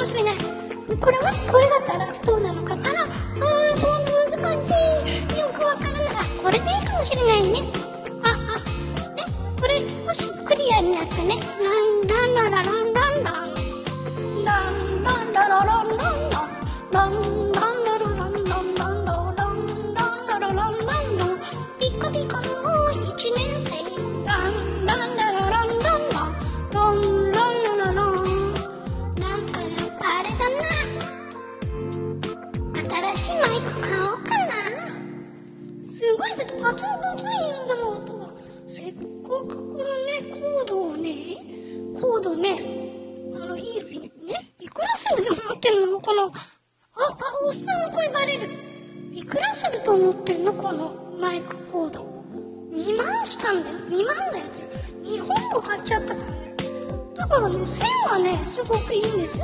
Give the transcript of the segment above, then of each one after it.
もしれない。これはこれだったらどうなのかな。あらうん今難しい。よくわからない。これでいいかもしれないね。すごくいいんです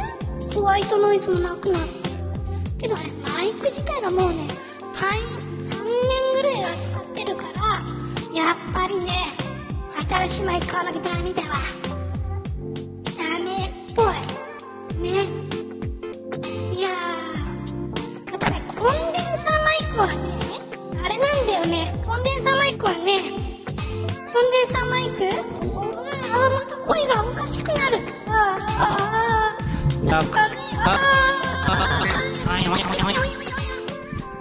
ホワイトノイズもなくなるけどねマイク自体がもうね 3, 3年ぐらいは使ってるからやっぱりね新しいマイク買わなきゃダメだわ。ダメっぽい。ね。いやーやっぱねコンデンサーマイクはねあれなんだよね。コンデンサーマイクはねコンデンサーマイク？あまた声がおかしくなる。あーあーなんかねあ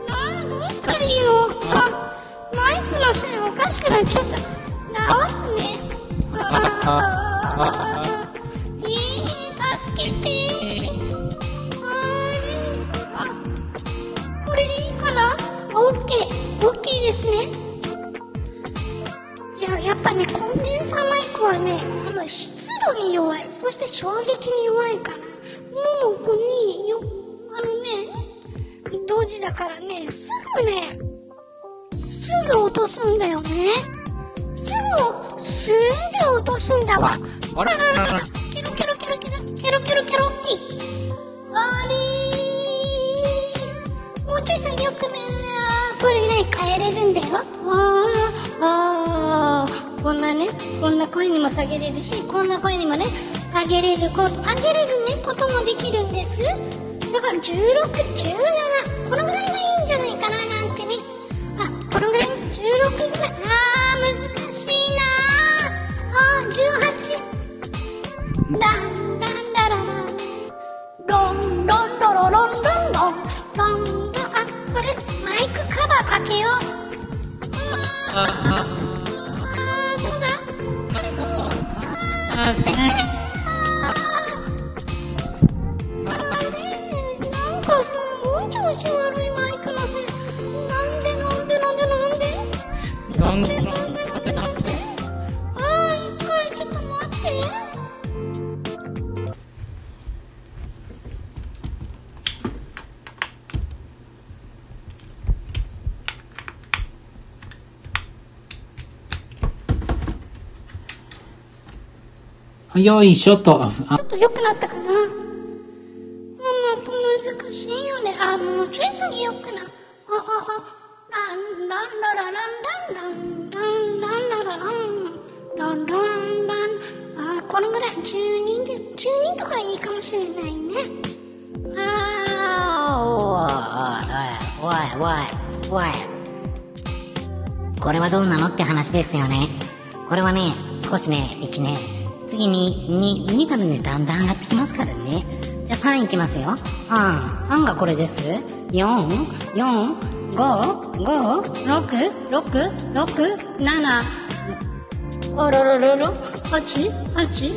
あーどうしたらいいのあマイクの線おかしくなっちゃった直すねあーいい助けてあれあこれでいいかなオッケーオッケーですねぱねコンデンサーマイクはねあの湿度に弱い。そして衝撃に弱いから。ももによあのね同時だからねすぐねすぐ落とすんだよね。すぐすぐ落とすんだわ。あれ？ケロケロケロケロケロケロケロって。あれーもうちょい下げよくね。これね変えれるんだよ。あーあー。こんなねこんな声にも下げれるしこんな声にもね上げれること上げれるねこともできるんです。だから1617このぐらいがいいんじゃないかななんてね。あこのぐらい？16ぐらいあー難しいな。あー18ランランラララ。ンロンロンロロロンロンロンロン。かけよう。あーどうだ？これどうあすいませんあれなんかすごい調子悪いマイクのせいなんでなんでなんでなんでなんでなんでよいしょと。ちょっと良くなったかな？もう難しいよね。あ、もうちょい下げようかな。あ、あ、あ、ラン、ラン、ラララン、ラン、ラン、ラン、ラン、ラララン、ラン、ラン、ラン。あ、このぐらい、10人で、10人とかいいかもしれないね。あおいおいおいおいおいこれはどうなのって話ですよねこれはね少しね1ね次に 2, 2からねだんだん上がってきますからねじゃあ3いきますよ33がこれです44556667あらららら八八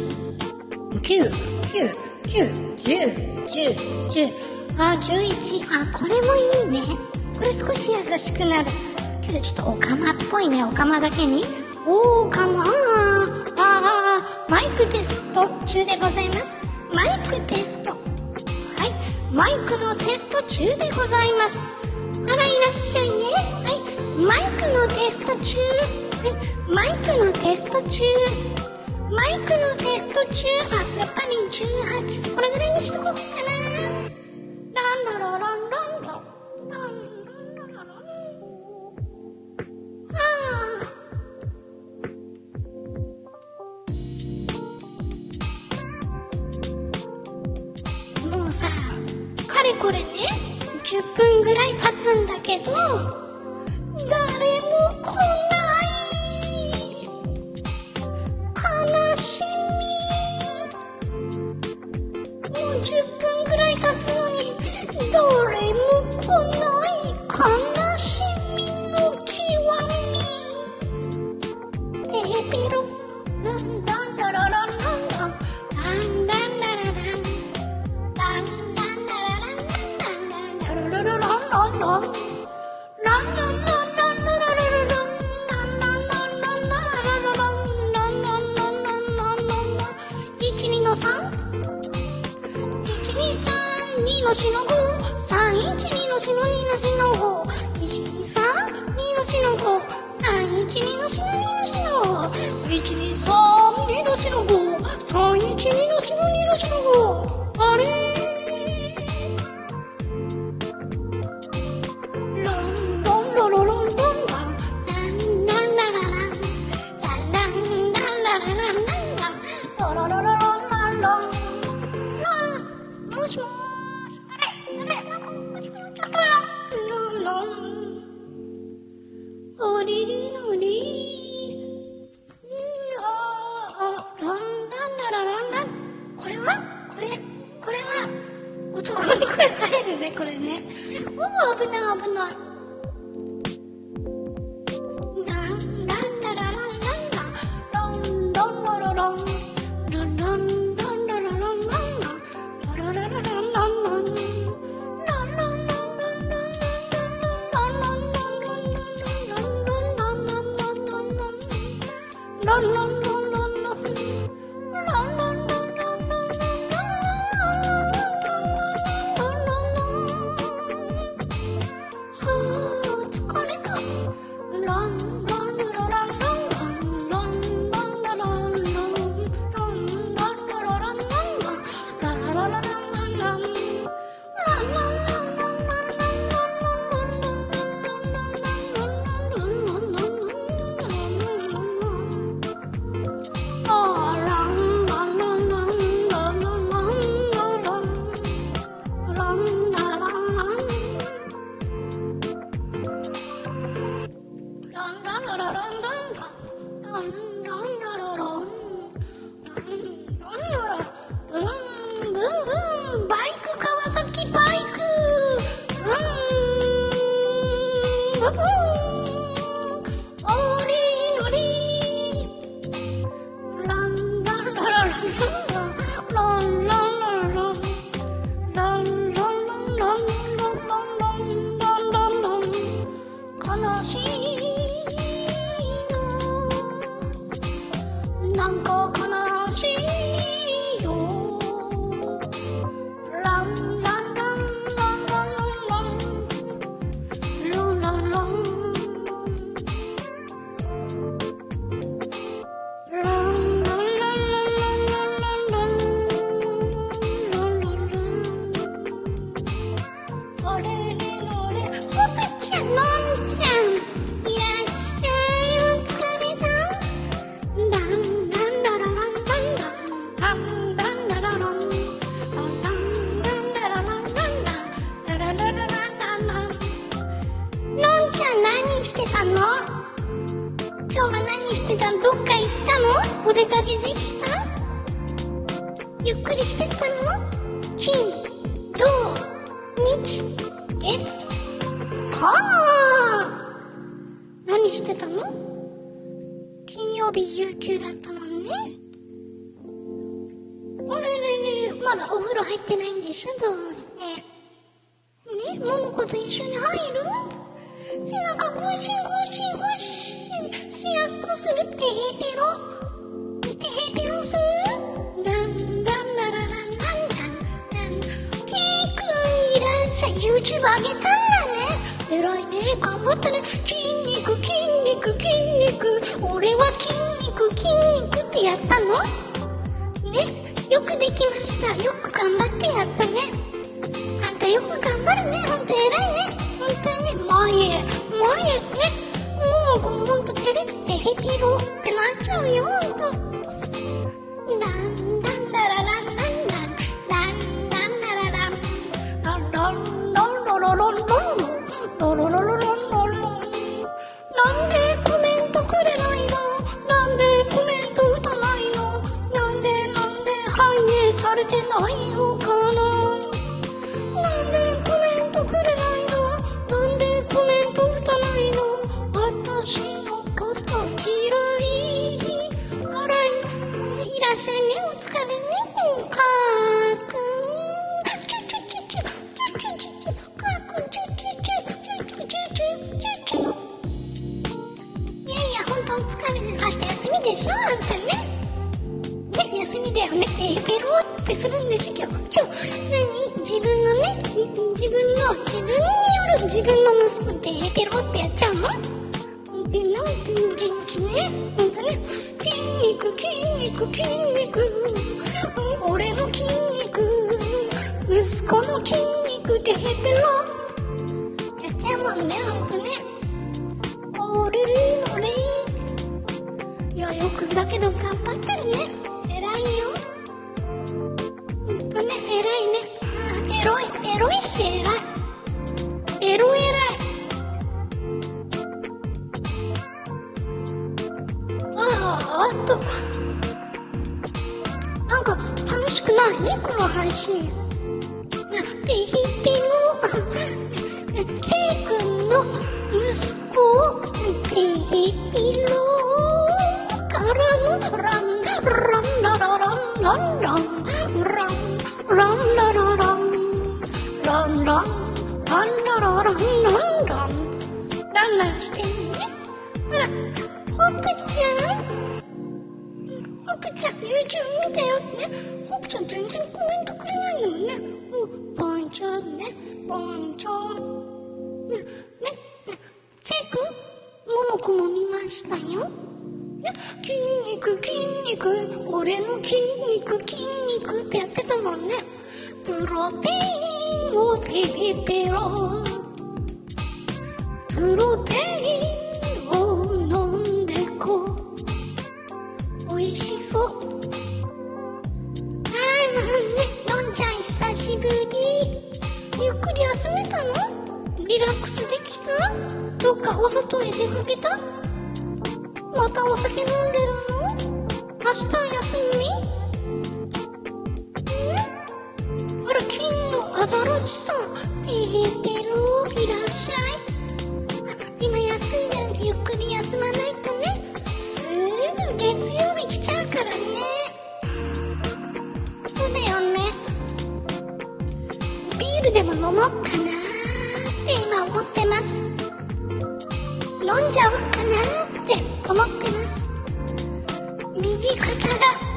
九九九十十十あ、11。あ、これもいいね。これ少し優しくなる。けどちょっとオカマっぽいね、オカマだけに。オカマ、あーあー、あーマイクテスト中でございます。マイクテスト。はい、マイクのテスト中でございます。あら、いらっしゃいね。はい、マイクのテスト中。はい、マイクのテスト中。マイクのテスト中。あ、やっぱり18。これぐらいにしとこうかな。あったね筋肉筋肉筋肉。俺は筋肉筋肉ってやったの？ねよくできました。よく頑張ってやったね。あんたよく頑張るね。ほんと偉いね。ほんとにね。前へ前へね。もうほんと照れビてヘビロってなっちゃうよほんと。なんしょ？あんたね。ね、休みだよねって、ペロってするんでしょ、今日。今日、何自分のね、自分の、自分による自分の息子ってペロってやっちゃうの？で、なんて元気ね。ほんとね、筋肉、筋肉、筋肉。俺の筋肉。息子の筋肉でヘペロ。やっちゃうもんね、ほんとね。俺れれれ。や、よくだけど頑張ってるね。偉いよ。ほんとね、偉いね。あエロい、エロいし偉い。らっしゃい。今休んでるんでゆっくり休まないとね。すぐ月曜日来ちゃうからね。そうだよね。ビールでも飲もうかなーって今思ってます。飲んじゃおうかなって思ってます。右肩が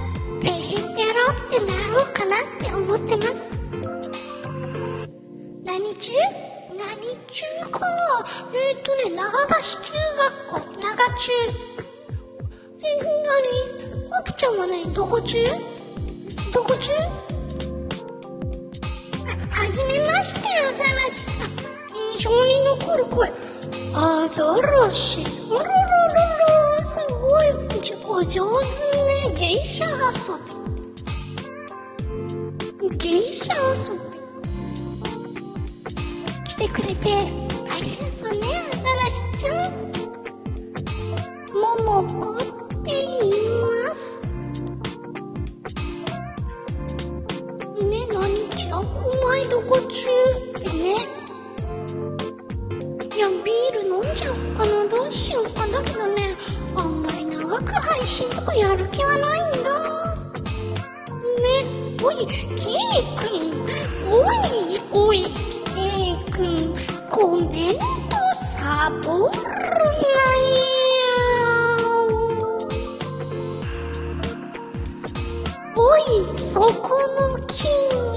そこの筋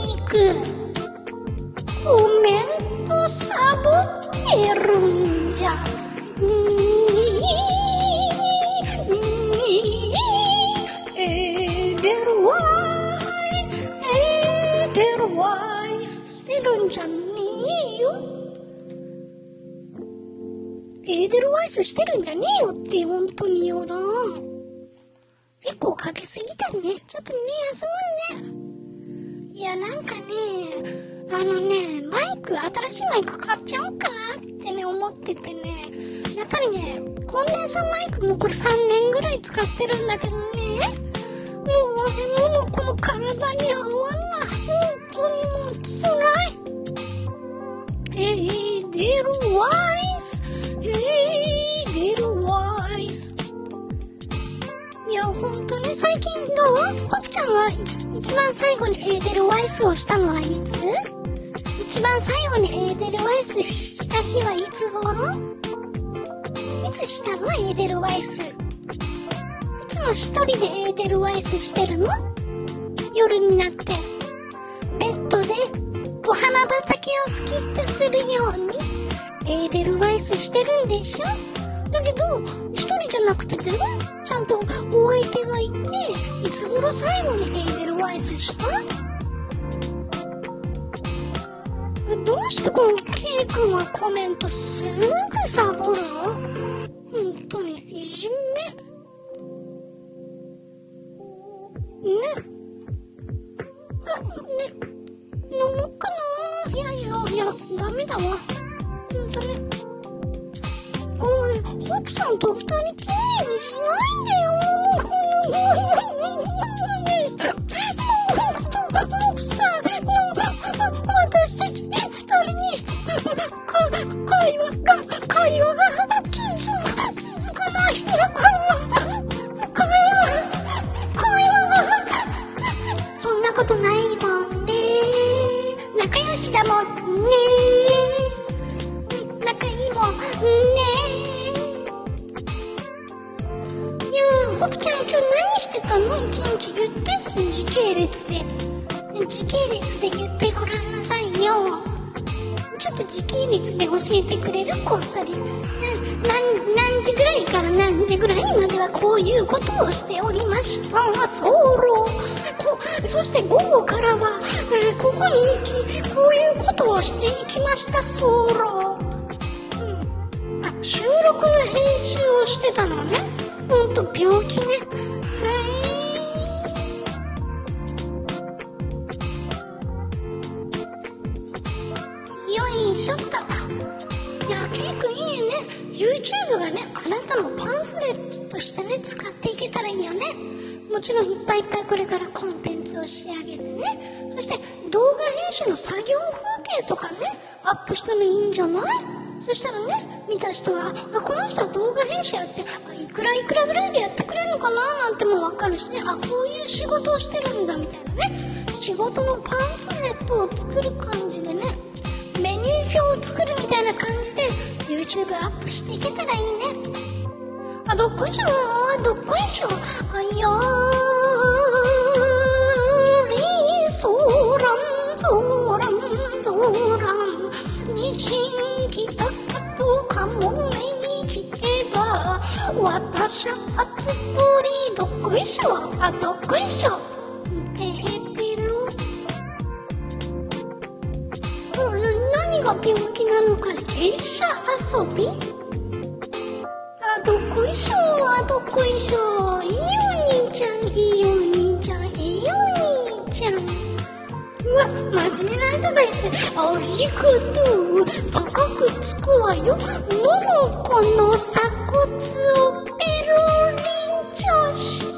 肉、コメントサボってるんじゃ。にー、にー、えー、出るわい、えー、出るわい、してるんじゃねえよ。エーデルワイスしてるんじゃねえよって、本当によな。かけすぎたね。ちょっとね、休むね。いや、なんかね、あのね、マイク、新しいマイク買っちゃおうかなってね、思っててね。やっぱりね、コンデンサーマイクもこれ3年ぐらい使ってるんだけどね。もう俺もうこの体に合わない。本当にもう辛い。エーデルワイスエーデルワイスいや、ほんとね、最近どう？ホプちゃんは一一番最後にエーデルワイスをしたのはいつ。一番最後にエーデルワイスした日はいつ頃？いつしたのエーデルワイス？いつも一人でエーデルワイスしてるの？夜になって、ベッドでお花畑をスキップするように、エーデルワイスしてるんでしょ？だけど、一人じゃなくてだよ。ちゃんとお相手がいて、いつ頃最後にエーデルワイスした？どうしてこの K 君はコメントすぐサボるの？本当にいじめ？ね。あ、ね、飲もうかないやいや、いや、ダメだわ。うんダメ。おい、ホプさんと二人きれいにしないでよ。ホプさん、私たち二人にして、会話が、会話が続く、続かない言って。時系列で。時系列で言ってごらんなさいよ。ちょっと時系列で教えてくれるこっそり。何、何時ぐらいから何時ぐらいまではこういうことをしておりました。ソロ。こそして午後からは、えーここに行き、こういうことをしていきました。ソロ。うん、あ、収録の編集をしてたのね。ほんと病気ね。はい。たのパンフレットとしてね、使っていけたらいいよね。もちろんいっぱいいっぱいこれからコンテンツを仕上げてね。そして動画編集の作業風景とかね、アップしたらいいんじゃない？そしたらね、見た人は、あ、この人は動画編集やって、いくらいくらぐらいでやってくれるのかななんてもわかるしね、あ、こういう仕事をしてるんだみたいなね。仕事のパンフレットを作る感じでね、メニュー表を作るみたいな感じで YouTube アップしていけたらいいね。あ、どっこいしょ。あどっこいしょ。あやーりそらんそらんそらん。地震来たかとかも目に聞けば私はつぶりどっこいしょ。あ、どっこいしょ。てへぴろ何が病気なのか芸者遊び？いしょあどこいしょいいお兄ちゃんいいお兄ちゃんいいお兄ちゃん。うわ真面目なアドバイスありがとう高くつくわよ。ももこの鎖骨をペロリンチョして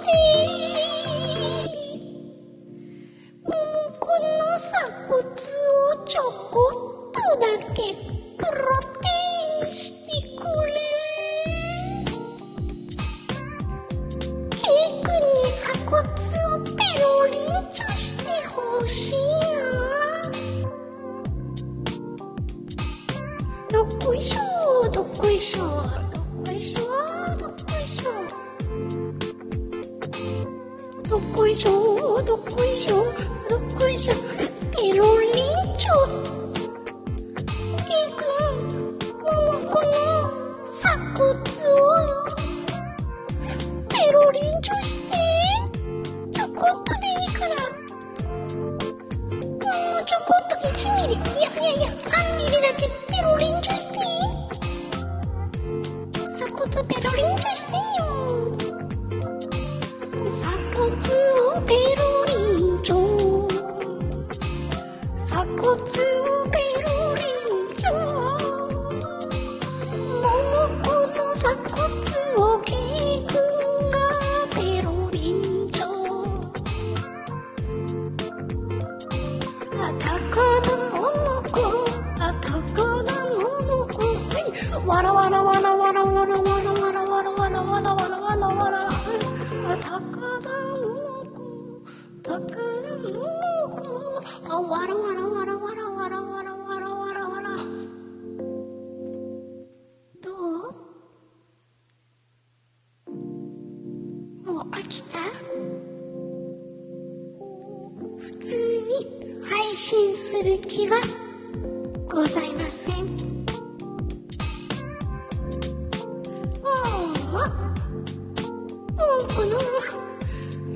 ももこの鎖骨をちょこっとだけプロテインしてくれ。君に鎖骨をペロリンチョしてほしいなどこいしょどこいしょどこいしょどこいしょどこいしょどこいしょどこいしょペロリ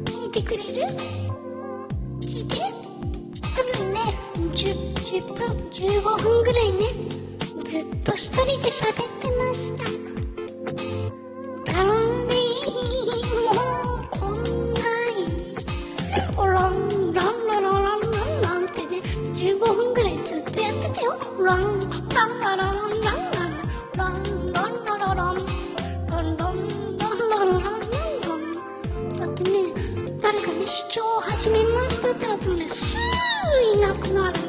聞いてくれる？聞いて。多分ね 10, 10分15分ぐらいねずっと一人で喋ってました。始めましたってなってもねすぐいなくなる。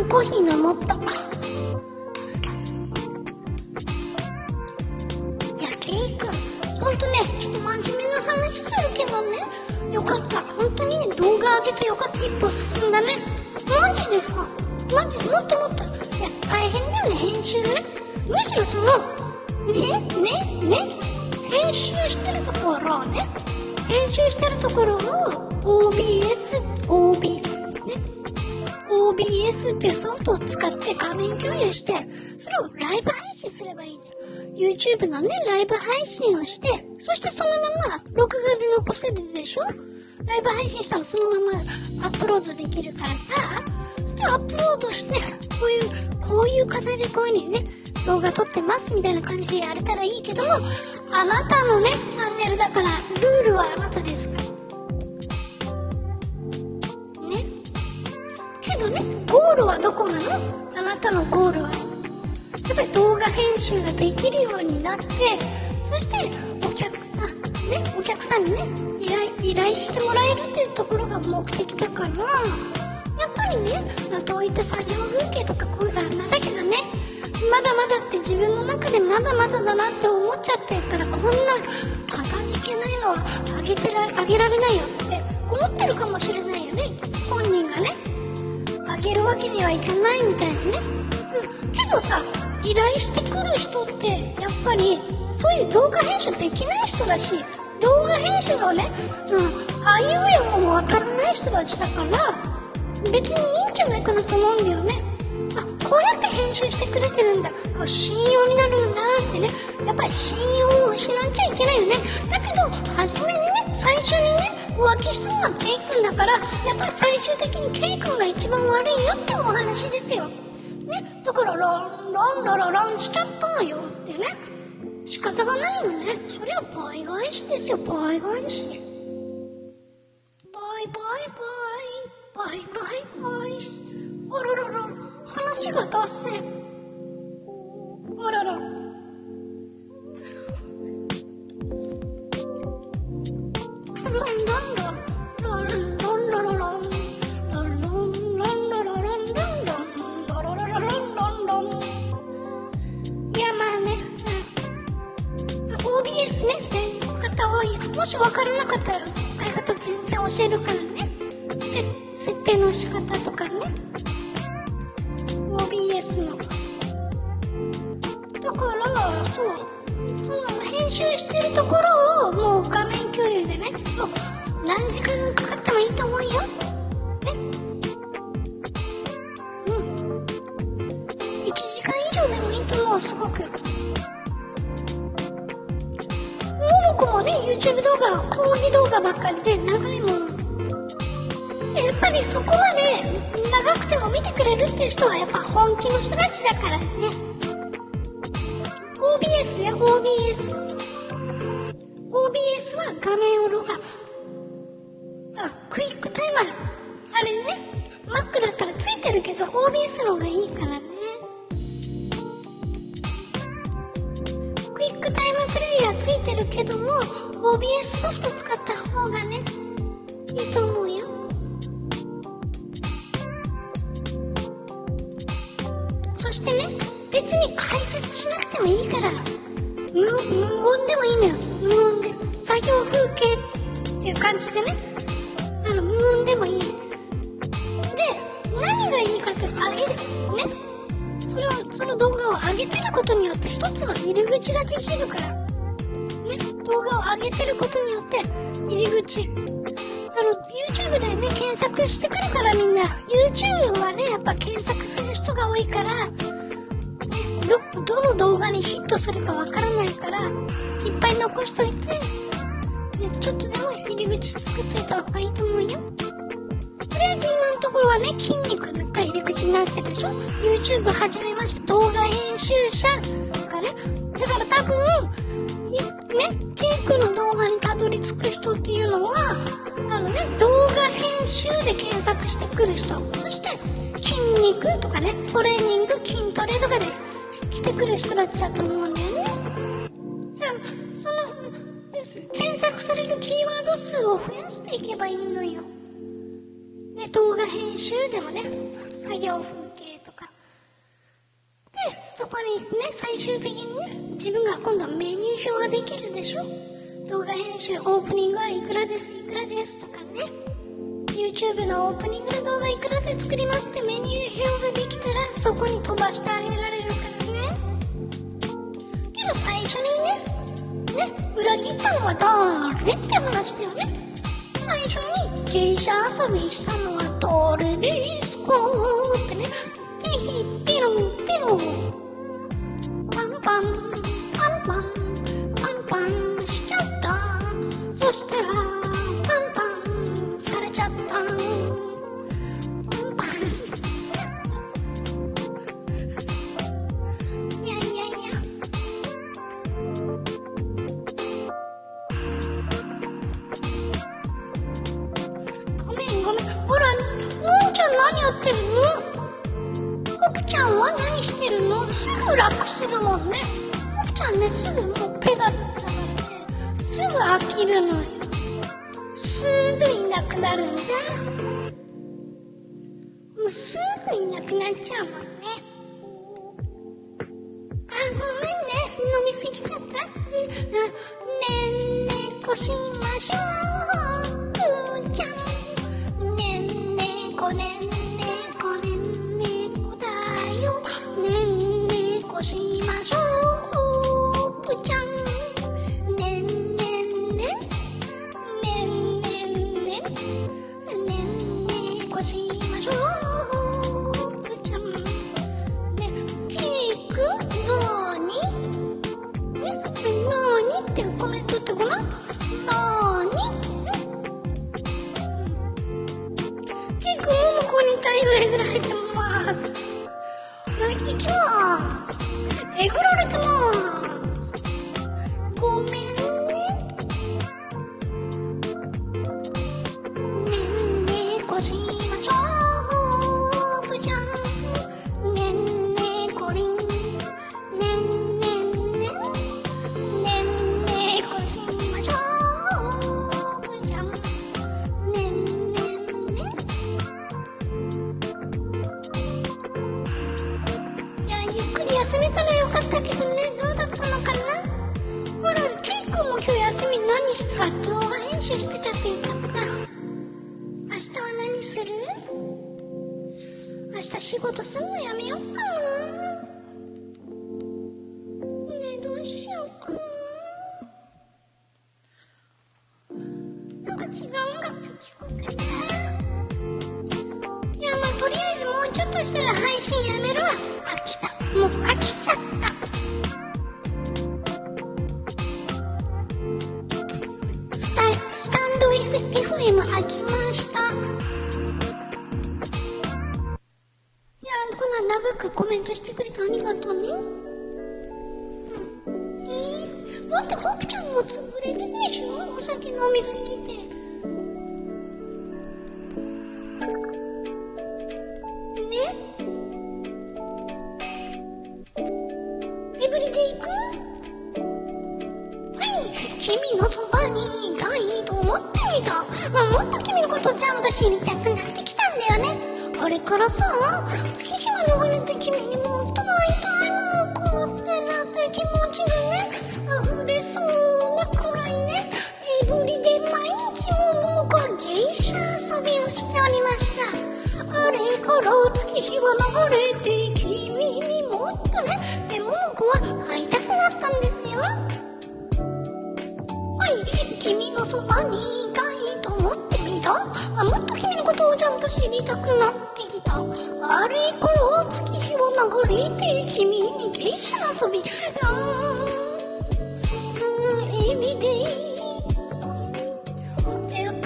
缶コーヒー飲もっと。いやケイ君ほんとねちょっと真面目な話するけどね。よかった。本当にね動画上げてよかった。一歩進んだね。マジでさマジでもっともっと。いや大変だよね編集ね。むしろそのねねね。編集してるところをね。編集してるところを OBS OB ね OBS っていうソフトを使って画面共有して、それをライブ配信すればいいね。YouTube のね、ライブ配信をして、そしてそのまま録画で残せるでしょ？ライブ配信したらそのままアップロードできるからさ、そしてアップロードして、こういう、こういう形でこういうふうにね、動画撮ってますみたいな感じでやれたらいいけども、あなたのね、チャンネルだから、ルールはあなたですから。けどね、ゴールはどこなの？あなたのゴールは。やっぱり動画編集ができるようになって、そしてお客さん、ね、お客さんにね、依頼、依頼してもらえるっていうところが目的だから、やっぱりね、どういった作業風景とかこういうのまだけどね、まだまだって自分の中でまだまだだなって思っちゃってるから、こんな形けないのはあげて、あげられないよって思ってるかもしれないよね、本人がね。あげるわけにはいかないみたいなね。うん。けどさ、依頼してくる人ってやっぱりそういう動画編集できない人だし動画編集のね、うん、あいうえもわからない人たちだから別にいいんじゃないかなと思うんだよねあこうやって編集してくれてるんだあ信用になるなってねやっぱり信用を失っちゃいけないよねだけど初めにね最初にね浮気したのはケイ君だからやっぱり最終的にケイ君が一番悪いよってお話ですよ。ねだからランランララランしちゃったのよ。ってね。仕方がないよね。そりゃ倍返しですよ。倍返し。バイバイバイバイバイバイあららら話が脱線。あらら。OBS ね、使った方がいい。もし分からなかったら使い方全然教えるからね。設定の仕方とかね。OBS の。だからそう。その編集してるところをもう画面共有でねもう何時間かかってもいいと思うよ。ねうん。1時間以上でもいいと思うすごく。ももこもね YouTube 動画は講義動画ばっかりで長いもん。やっぱりそこまで長くても見てくれるっていう人はやっぱ本気の人たちだからね。OBS や OBS OBS は画面を録画。あクイックタイマー。あれね。Mac だったらついてるけど OBS の方がいいからね。クイックタイムプレイヤーついてるけども OBS ソフト使った方がねいいと思うよ。そしてね別に解説しなくてもいいから。無無言でもいいのよ。無言作業風景っていう感じでね。あの無音でもいい。で何がいいかってあげるね。それをその動画を上げてることによって一つの入り口ができるからね。動画を上げてることによって入り口。あの YouTube でね検索してくるからみんな。YouTube はねやっぱ検索する人が多いからどどの動画にヒットするかわからないからいっぱい残しといてちょっとでも入り口作っておいた方がいいと思うよ。とりあえず今のところはね筋肉が入り口になってるでしょ？YouTube 始めまして動画編集者とかね。だから多分ねケイ君の動画にたどり着く人っていうのはあのね動画編集で検索してくる人。そして筋肉とかねトレーニング筋トレとかで来てくる人たちだと思うね。じゃあその検索されるキーワード数を増やしていけばいいのよ。ね、動画編集でもね作業風景とか。でそこにね最終的にね自分が今度メニュー表ができるでしょ。動画編集オープニングはいくらですいくらですとかね。YouTube のオープニングの動画いくらで作りますってメニュー表ができたらそこに飛ばしてあげられる。初にねね裏切ったのは誰って話だよね。最初に芸者遊びしたのは誰ですかってね。ピヒピロンピロンパンパンパンパンパンパンしちゃった。そしたらパンパンされちゃったってるの？福ちゃんは何してるの？すぐ楽するもんね。福ちゃんね、すぐもうペガサスだからね、すぐ飽きるのよ。すぐいなくなるんだ。もうすぐいなくなっちゃうもんね。あ、ごめんね。飲みすぎちゃった。ねんねこしましょう。配信やめるわ。飽きた。もう飽きちゃった。スタスタンド F- FM 飽きました。いやこんな長くコメントしてくれてありがとうね。うん。いいだってホクちゃんも潰れるでしょ？お酒飲みすぎて。からさ月日は流れて君にもっと会いたいのこうってなって気持ちがね溢れそうなくらいねエブリデイ毎日も僕は芸者遊びをしておりました。あれから月日は流れて君にもっとねでも僕は会いたくなったんですよ。はい君のそばにいたいと思ってみた。あもっと君のことをちゃんと知りたくなって。きた。あれから月日は流れて君に芸者遊び。あーエビデイエビ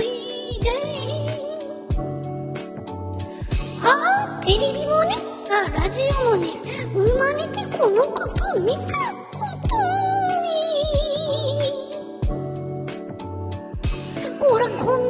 デイああテレビもね。あラジオもね。生まれてこのこと見たほらこん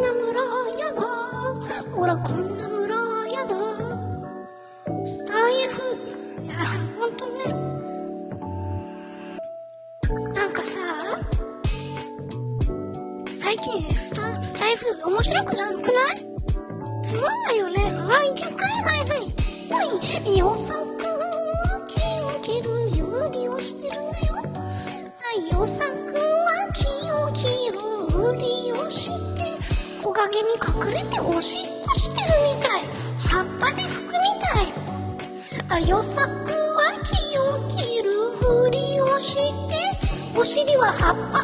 葉っぱ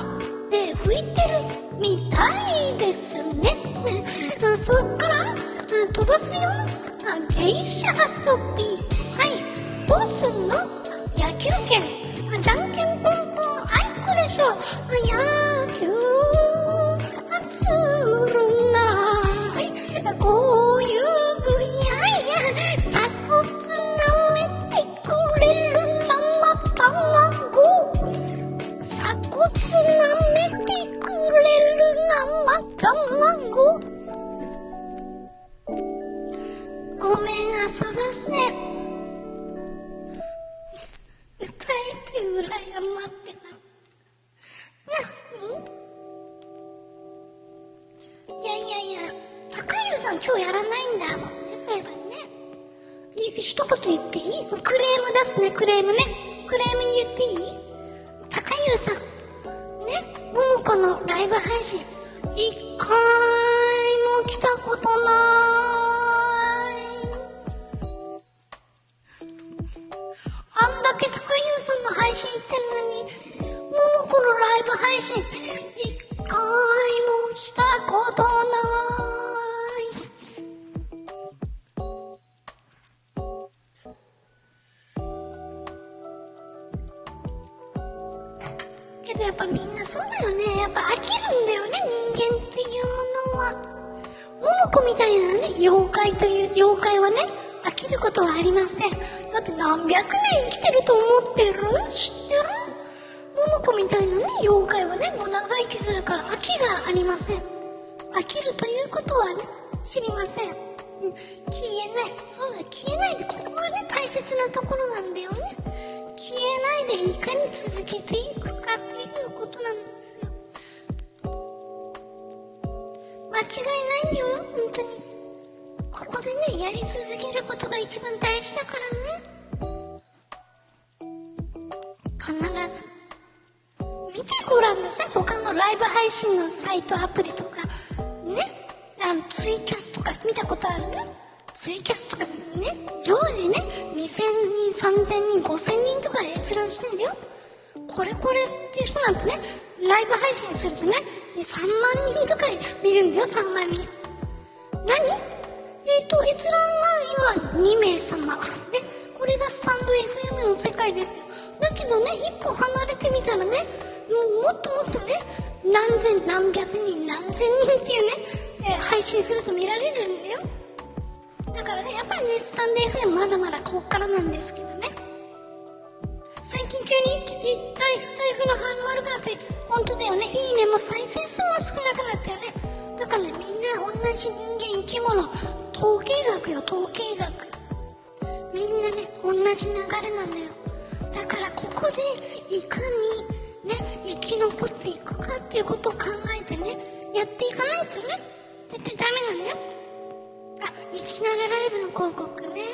で拭いてるみたいですね。そっから飛ばすよ。芸者遊び。一言言っていい？クレーム出すね。クレームね。クレーム言っていい？高優さん。ね？ももこのライブ配信。一回も来たことない。あんだけ高優さんの配信行ってるのに、ももこのライブ配信、一回もしたことない。ももこみたいなね、妖怪という、妖怪はね、飽きることはありません。だって何百年生きてると思ってる？知ってる？ももこみたいなね、妖怪はね、もう長生きするから飽きがありません。飽きるということはね、知りません。うん消えない。そうだ、消えないで、ここがね、大切なところなんだよね。消えないでいかに続けていくかっていうことなんですよ。間違いないよ、本当に。ここでね、やり続けることが一番大事だからね。必ず。見てごらんなさい。他のライブ配信のサイト、アプリとか、ね。あの、ツイキャスとか見たことある？ツイキャスとかね、常時ね、2000人、3000人、5000人とか閲覧してんだよ。これこれっていう人なんてね、ライブ配信するとね、3万人とか見るんだよ、3万人。何？えっ、と、閲覧は今2名様。ね、これがスタンド FM の世界ですよ。だけどね、一歩離れてみたらね、もっともっとね、何千、何百人、何千人っていうね、えー配信すると見られるんだよ。だからね、やっぱりね、スタンド FM まだまだこっからなんですけどね。最近急に一気にスタイスタイフの反応悪くなって、本当だよね、いいねも再生数も少なくなったよね。だからね、みんな同じ人間、生き物、統計学よ、統計学。みんなね、同じ流れなのよ。だからここで、いかに、ね、生き残っていくかっていうことを考えてね、やっていかないとね、絶対ダメなんだよ。あ、17ライブの広告ね。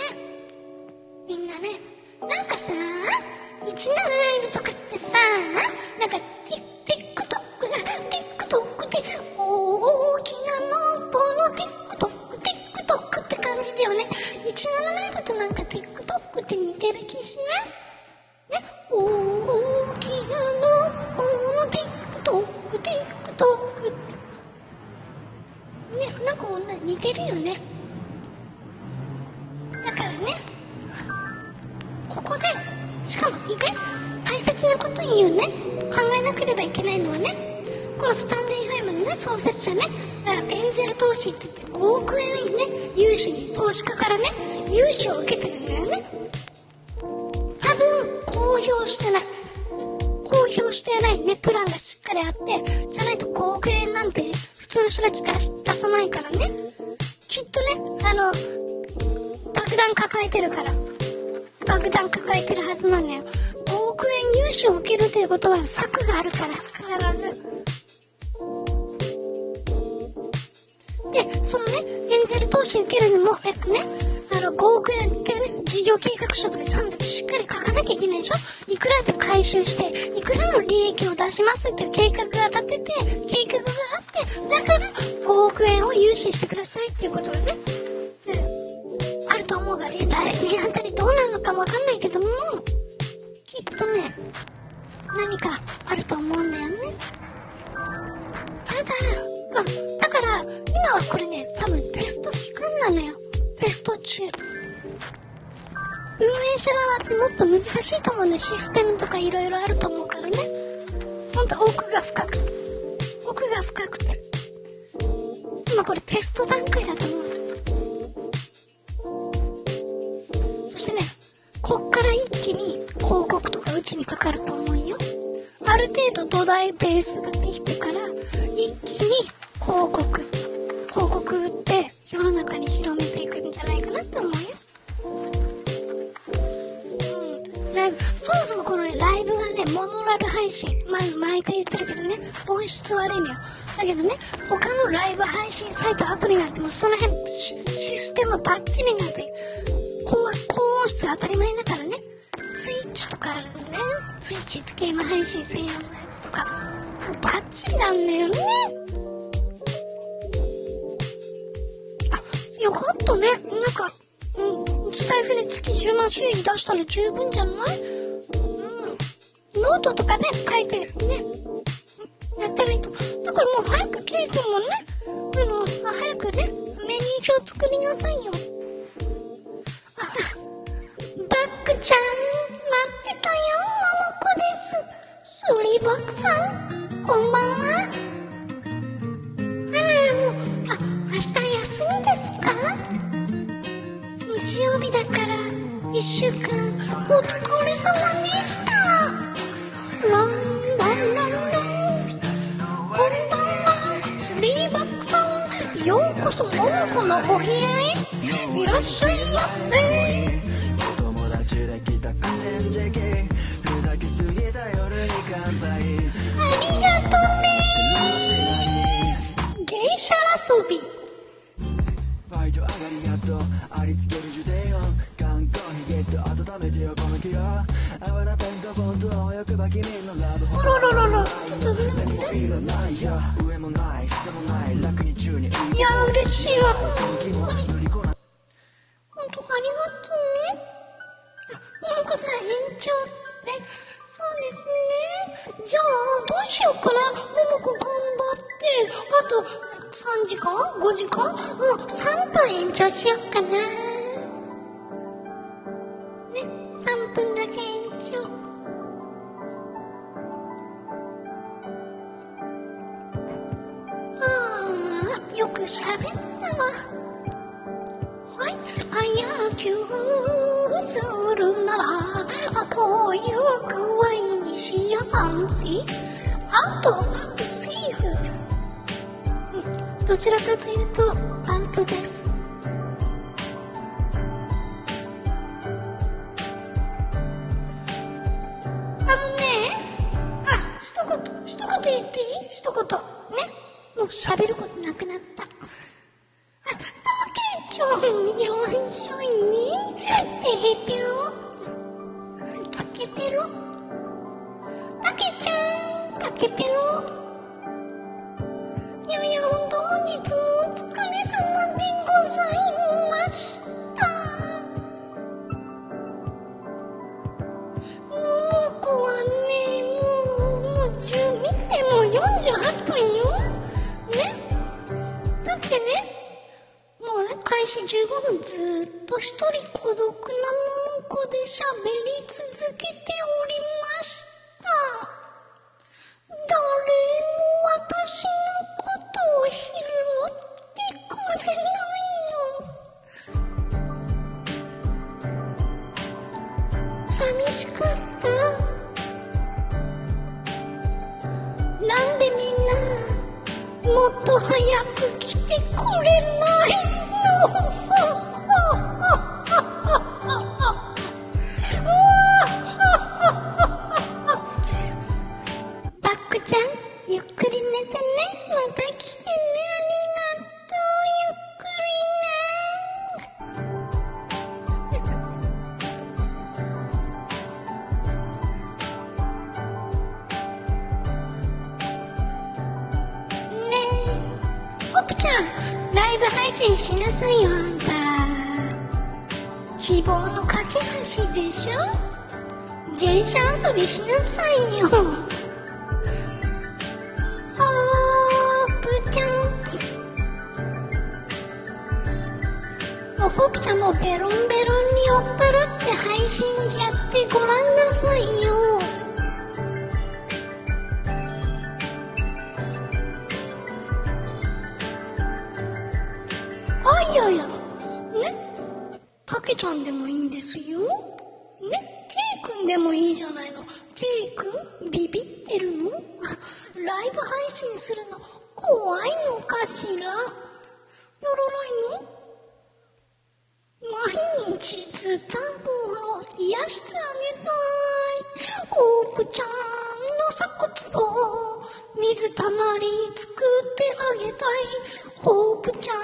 みんなね、なんかさ、17ライブとかってさ、なんか、ティ TikTok が、TikTok で、大きなのぼの TikTok、TikTok って感じだよね。17ライブとなんか TikTok って似てる気しない？ね、大きなのぼの TikTok、TikTok って。ね、なんか女似てるよね。だからね、ここで、しかも意外大切なこと言うね。考えなければいけないのはね、このスタンド FM のね、創設者ね、エンゼル投資って言って5億円ね、融資に投資家からね、融資を受けてるんだよね。多分、公表してない。公表してないね、プランがしっかりあって、じゃないと5億円なんて普通の人たち出し出さないからね。きっとね、あの、爆弾抱えてるから。爆弾抱えてるはずなのよ。5億円融資を受けるということは策があるから、必ず。で、そのね、エンゼル投資受けるにも、えっとね、あの、5億円ってね、事業計画書とかちゃんとしっかり書かなきゃいけないでしょ？いくらで回収して、いくらの利益を出しますっていう計画が立てて、計画があって、だから5億円を融資してくださいっていうことがね、うん、あると思うが、え来年あたりどうなるのかもわかんないけども、とね、何かあると思うんだよね。ただ、うん、だから、今はこれね、多分テスト期間なのよ。テスト中。運営者側ってもっと難しいと思うんだよ。システムとかいろいろあると思うからね。ほんと奥が深く、奥が深くて。今これテスト段階だと思う。そしてね、こっから一気に広告とかうちにかかると思うよ。ある程度土台ベースができてから、一気に広告、広告売って世の中に広めていくんじゃないかなって思うよ。うん。ライブ、そもそもこのね、ライブがね、モノラル配信、ま毎回言ってるけどね、音質悪いのよ。だけどね、他のライブ配信サイト、アプリなんてもうその辺、シシステムバッチリなんて、音質当たり前だからね。ツイッチとかあるんだよ。ツイッチってゲーム配信専用のやつとか。もうバッチリなんだよね。あ、よかったね。なんか、うん、スタイフで月10万収益出したら十分じゃない？うん。ートとかね、書いてね、やったらいいと。だからもう早くケイ君もね、あの、早くね、メニュー表作りなさいよ。あ、ちゃん、待ってたよ、ももこです。スリーバックさん、こんばんは。あら、もう、あ、明日休みですか？日曜日だから、一週間、お疲れ様でした。ランランランラン。こんばんは、スリーバックさん。ようこそ、ももこのお部屋へ。いらっしゃいませ。友達で来た河川敷ふざけすぎた夜に乾杯ありがとね。芸者遊び。バイト上がりやっとありつけるジュデオン観光にゲット。温めてよこの気を泡なペンとフォントを欲ば君のラブホ。あらららら、ちょっとね、もいらないよ上もない下もない楽に中にいや、嬉しいわ。もこライブ配信するの怖いのかしら？よろないの？毎日ズタボロ癒してあげたい。ホープちゃんの鎖骨を水たまり作ってあげたい。ホープちゃんの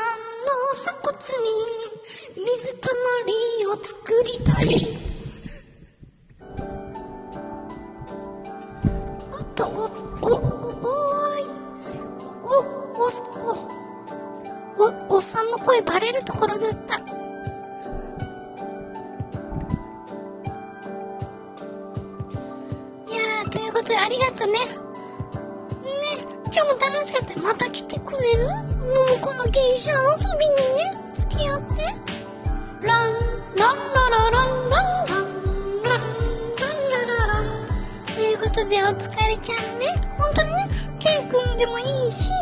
鎖骨に水たまりを作りたい。お、お、お、お、おっさんの声バレるところだった。いやー、ということでありがとね。ね、今日も楽しかった。また来てくれる？もうこの芸者遊びにね、付き合って。ラン、ランララランランラン、ラン、ラララン。ということで、お疲れちゃんね。本当にね、ケイくんでもいいし、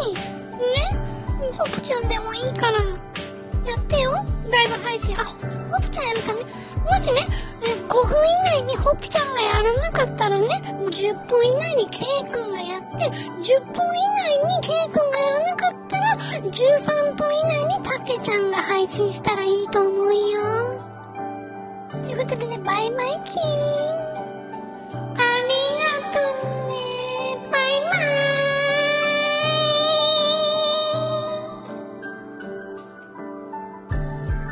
ね、ホプちゃんでもいいから、やってよ。ライブ配信。あ、ホプちゃんやるかね。もしね、5分以内にホプちゃんがやらなかったらね、10分以内にケイくんがやって、10分以内にケイくんがやらなかったら、13分以内にタケちゃんが配信したらいいと思うよ。ということでね、バイバイキーン。